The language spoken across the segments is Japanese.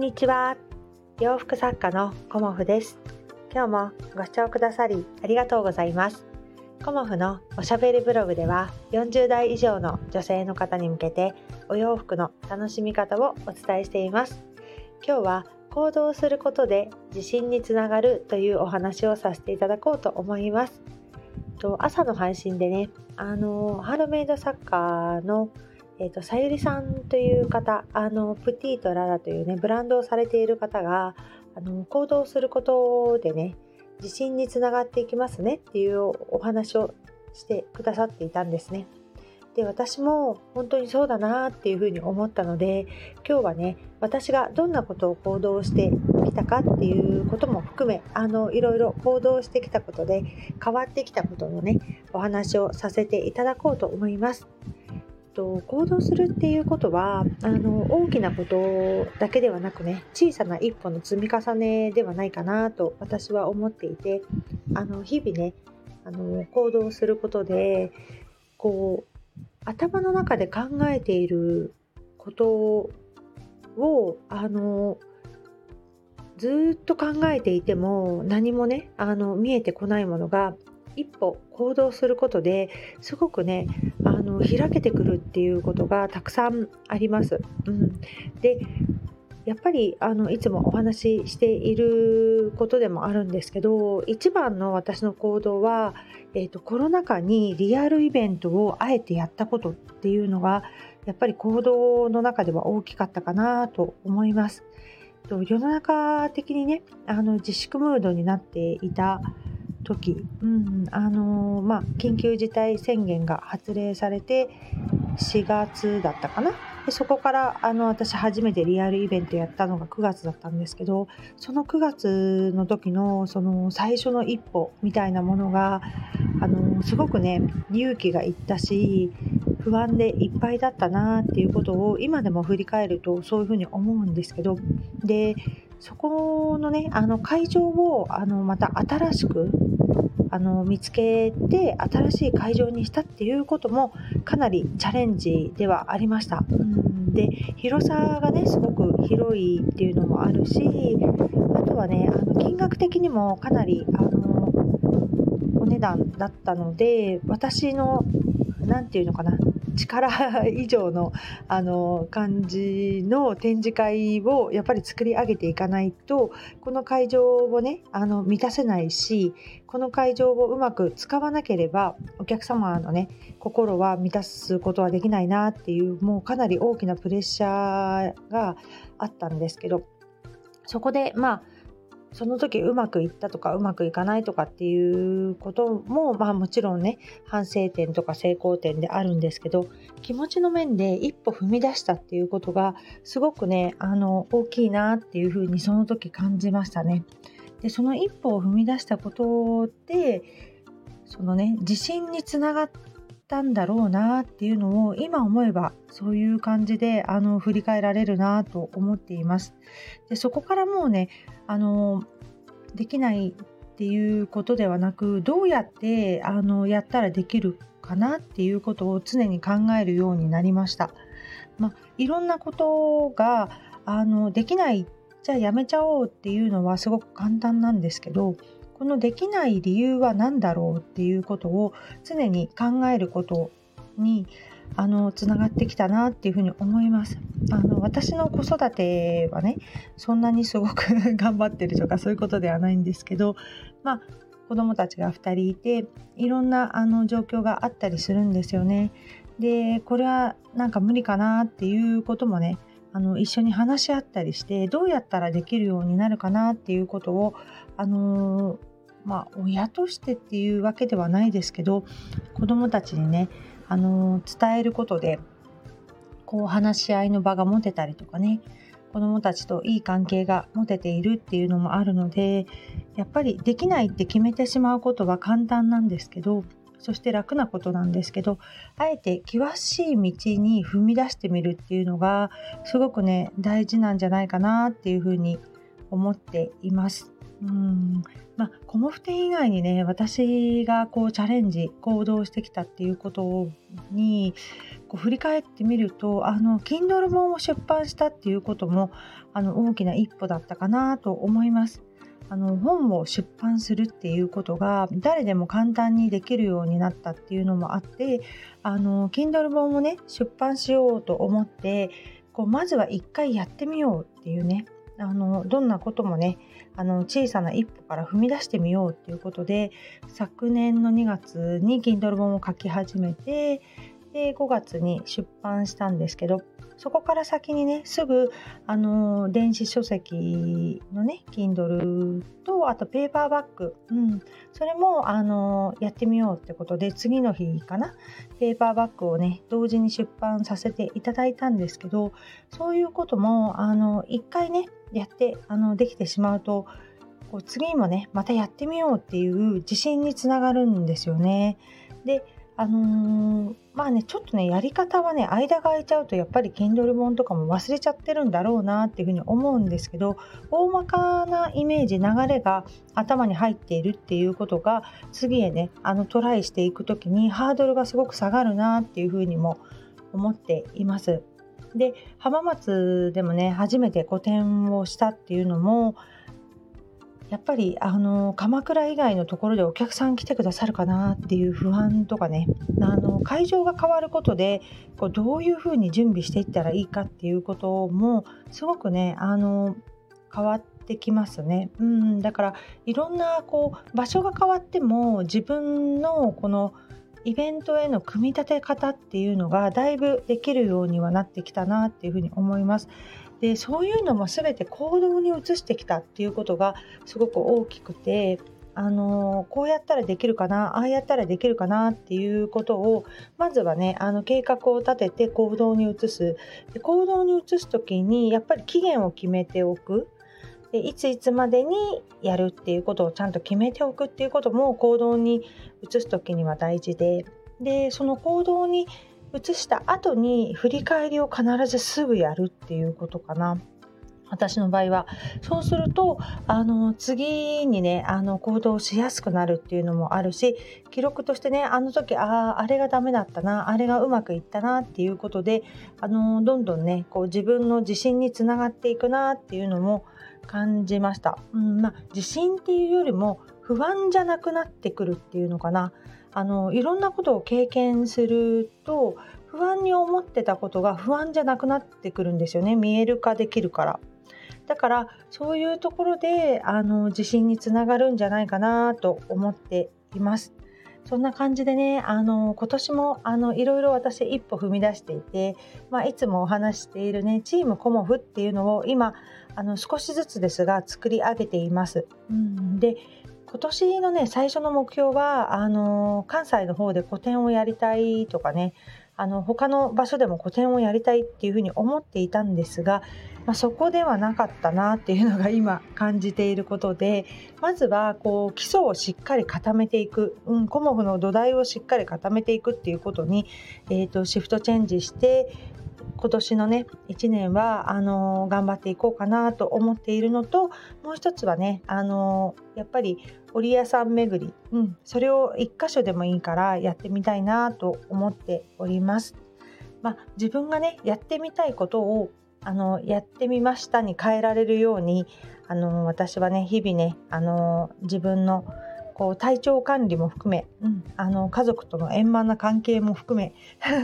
んにちは。洋服作家のコモフです。今日もご視聴くださりありがとうございます。コモフのおしゃべりブログでは40代以上の女性の方に向けてお洋服の楽しみ方をお伝えしています。今日は行動することで自信につながるというお話をさせていただこうと思います。と朝の配信でねあのハードメイド作家のえーと、さゆりさんという方あのプティとララというねブランドをされている方があの行動することでね自信につながっていきますねっていうお話をしてくださっていたんですね。で私も本当にそうだなっていうふうに思ったので今日はね私がどんなことを行動してきたかっていうことも含めあのいろいろ行動してきたことで変わってきたことのねお話をさせていただこうと思います。と行動するっていうことはあの大きなことだけではなくね小さな一歩の積み重ねではないかなと私は思っていてあの日々ねあの行動することでこう頭の中で考えていることをあのずっと考えていても何もねあの見えてこないものが一歩行動することですごくねあの開けてくるっていうことがたくさんあります。うん、でやっぱりあのいつもお話ししていることでもあるんですけど一番の私の行動は、えーと、コロナ禍にリアルイベントをあえてやったことっていうのがやっぱり行動の中では大きかったかなと思います。世の中的にねあの自粛ムードになっていた時、うんあのー、まあ、緊急事態宣言が発令されて4月だったかな。でそこからあの私初めてリアルイベントやったのが9月だったんですけどその9月の時のその最初の一歩みたいなものがあのすごくね勇気がいったし不安でいっぱいだったなっていうことを今でも振り返るとそういうふうに思うんですけど。でそこのねあの会場をあのまた新しくあの見つけて新しい会場にしたっていうこともかなりチャレンジではありました。うんで広さがねすごく広いっていうのもあるしあとはねあの金額的にもかなりあのお値段だったので私の何て言うのかな力以上のあの感じの展示会をやっぱり作り上げていかないとこの会場をねあの満たせないしこの会場をうまく使わなければお客様のね心は満たすことはできないなっていうもうかなり大きなプレッシャーがあったんですけどそこでまあその時うまくいったとかうまくいかないとかっていうこともまあもちろんね反省点とか成功点であるんですけど気持ちの面で一歩踏み出したっていうことがすごくねあの大きいなっていうふうにその時感じましたね。でその一歩を踏み出したことでそのね自信につながったんだろうなっていうのを今思えばそういう感じであの振り返られるなと思っています。でそこからもうねあのできないっていうことではなくどうやってあのやったらできるかなっていうことを常に考えるようになりました。まあ、いろんなことがあのできないじゃあやめちゃおうっていうのはすごく簡単なんですけどこのできない理由は何だろうっていうことを常に考えることにあのつながってきたなっていうふうに思います。あの私の子育てはねそんなにすごく 頑張ってるとかそういうことではないんですけどまあ子供たちが2人いていろんなあの状況があったりするんですよね。でこれはなんか無理かなっていうこともねあの一緒に話し合ったりしてどうやったらできるようになるかなっていうことをあのまあ、親としてっていうわけではないですけど子どもたちにねあの伝えることでこう話し合いの場が持てたりとかね子どもたちといい関係が持てているっていうのもあるのでやっぱりできないって決めてしまうことは簡単なんですけどそして楽なことなんですけどあえて険しい道に踏み出してみるっていうのがすごくね大事なんじゃないかなっていうふうに思っています。まあ、コモフテ以外にね私がこうチャレンジ行動してきたっていうことにこう振り返ってみるとあの Kindle 本を出版したっていうこともあの大きな一歩だったかなと思います。あの本を出版するっていうことが誰でも簡単にできるようになったっていうのもあってあの Kindle 本をね出版しようと思ってこうまずは一回やってみようっていうねあのどんなこともねあの小さな一歩から踏み出してみようっていうことで昨年の2月に Kindle 本を書き始めてで5月に出版したんですけどそこから先にねすぐあの電子書籍のね Kindle とあとペーパーバッグ、うん、それもあのやってみようってことで次の日かなペーパーバッグをね同時に出版させていただいたんですけどそういうこともあの1回ねやってあのできてしまうとこう次もねまたやってみようっていう自信につながるんですよね。であのー、まあねちょっとねやり方はね間が空いちゃうとやっぱり Kindle 本とかも忘れちゃってるんだろうなっていうふうに思うんですけど大まかなイメージ流れが頭に入っているっていうことが次へねあのトライしていく時にハードルがすごく下がるなっていうふうにも思っています。で浜松でもね初めて個展をしたっていうのもやっぱりあの鎌倉以外のところでお客さん来てくださるかなっていう不安とかねあの会場が変わることでこうどういうふうに準備していったらいいかっていうこともすごくねあの変わってきますね。うん、だからいろんなこう場所が変わっても自分のこのイベントへの組み立て方っていうのがだいぶできるようにはなってきたなっていうふうに思います。でそういうのも全て行動に移してきたっていうことがすごく大きくてあのこうやったらできるかなああやったらできるかなっていうことをまずはねあの計画を立てて行動に移すで行動に移す時にやっぱり期限を決めておくでいついつまでにやるっていうことをちゃんと決めておくっていうことも行動に移す時には大事ででその行動に移した後に振り返りを必ずすぐやるっていうことかな。私の場合はそうするとあの次にねあの行動しやすくなるっていうのもあるし記録としてねあの時あああれがダメだったなあれがうまくいったなっていうことであのどんどんねこう自分の自信につながっていくなっていうのも感じました。うんまあ、自信っていうよりも不安じゃなくなってくるっていうのかな。あのいろんなことを経験すると不安に思ってたことが不安じゃなくなってくるんですよね見える化できるからだからそういうところであの自信につながるんじゃないかなと思っていますそんな感じでねあの今年もあのいろいろ私一歩踏み出していて、まあ、いつもお話しているねチームコモフっていうのを今あの少しずつですが作り上げています。うん、で今年のね最初の目標はあの関西の方で個展をやりたいとかねあの他の場所でも個展をやりたいっていうふうに思っていたんですが、まあ、そこではなかったなっていうのが今感じていることでまずはこう基礎をしっかり固めていく、うん、コモフの土台をしっかり固めていくっていうことに、えーとシフトチェンジして今年のね1年はあの頑張っていこうかなと思っているのともう一つはねあのやっぱり織屋さん巡り、うん、それを1箇所でもいいからやってみたいなと思っております。まあ、自分がねやってみたいことをあのやってみましたに変えられるようにあの私はね日々ねあの自分のこう体調管理も含め、うん、あの家族との円満な関係も含め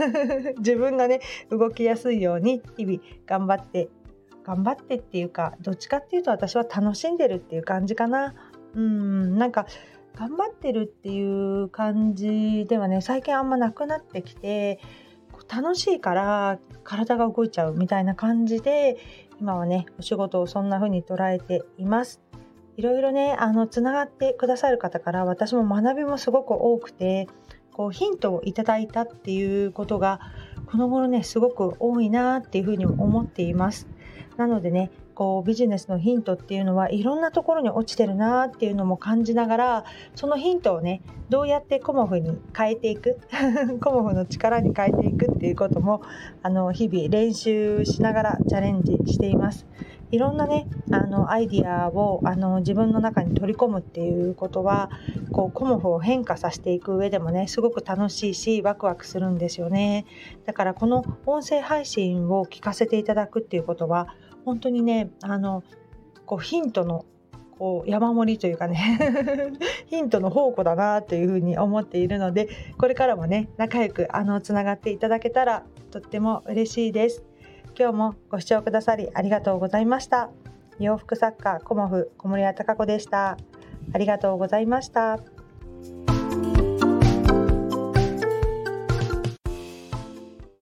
自分がね動きやすいように日々頑張って頑張ってっていうかどっちかっていうと私は楽しんでるっていう感じかな。うんなんか頑張ってるっていう感じではね最近あんまなくなってきて楽しいから体が動いちゃうみたいな感じで今はねお仕事をそんな風に捉えています。いろいろねあのつながってくださる方から私も学びもすごく多くてこうヒントをいただいたっていうことがこの頃ねすごく多いなっていうふうに思っています。なのでねこうビジネスのヒントっていうのはいろんなところに落ちてるなっていうのも感じながらそのヒントをねどうやってコモフに変えていく コモフの力に変えていくっていうこともあの日々練習しながらチャレンジしています。いろんなねあのアイディアをあの自分の中に取り込むっていうことはこうコモフを変化させていく上でもねすごく楽しいしワクワクするんですよね。だからこの音声配信を聞かせていただくっていうことは本当にねあのこうヒントのこう山盛りというかね ヒントの宝庫だなというふうに思っているのでこれからもね仲良くあのつながっていただけたらとっても嬉しいです。今日もご視聴くださりありがとうございました洋服作家コモフ小森屋隆子でしたありがとうございました。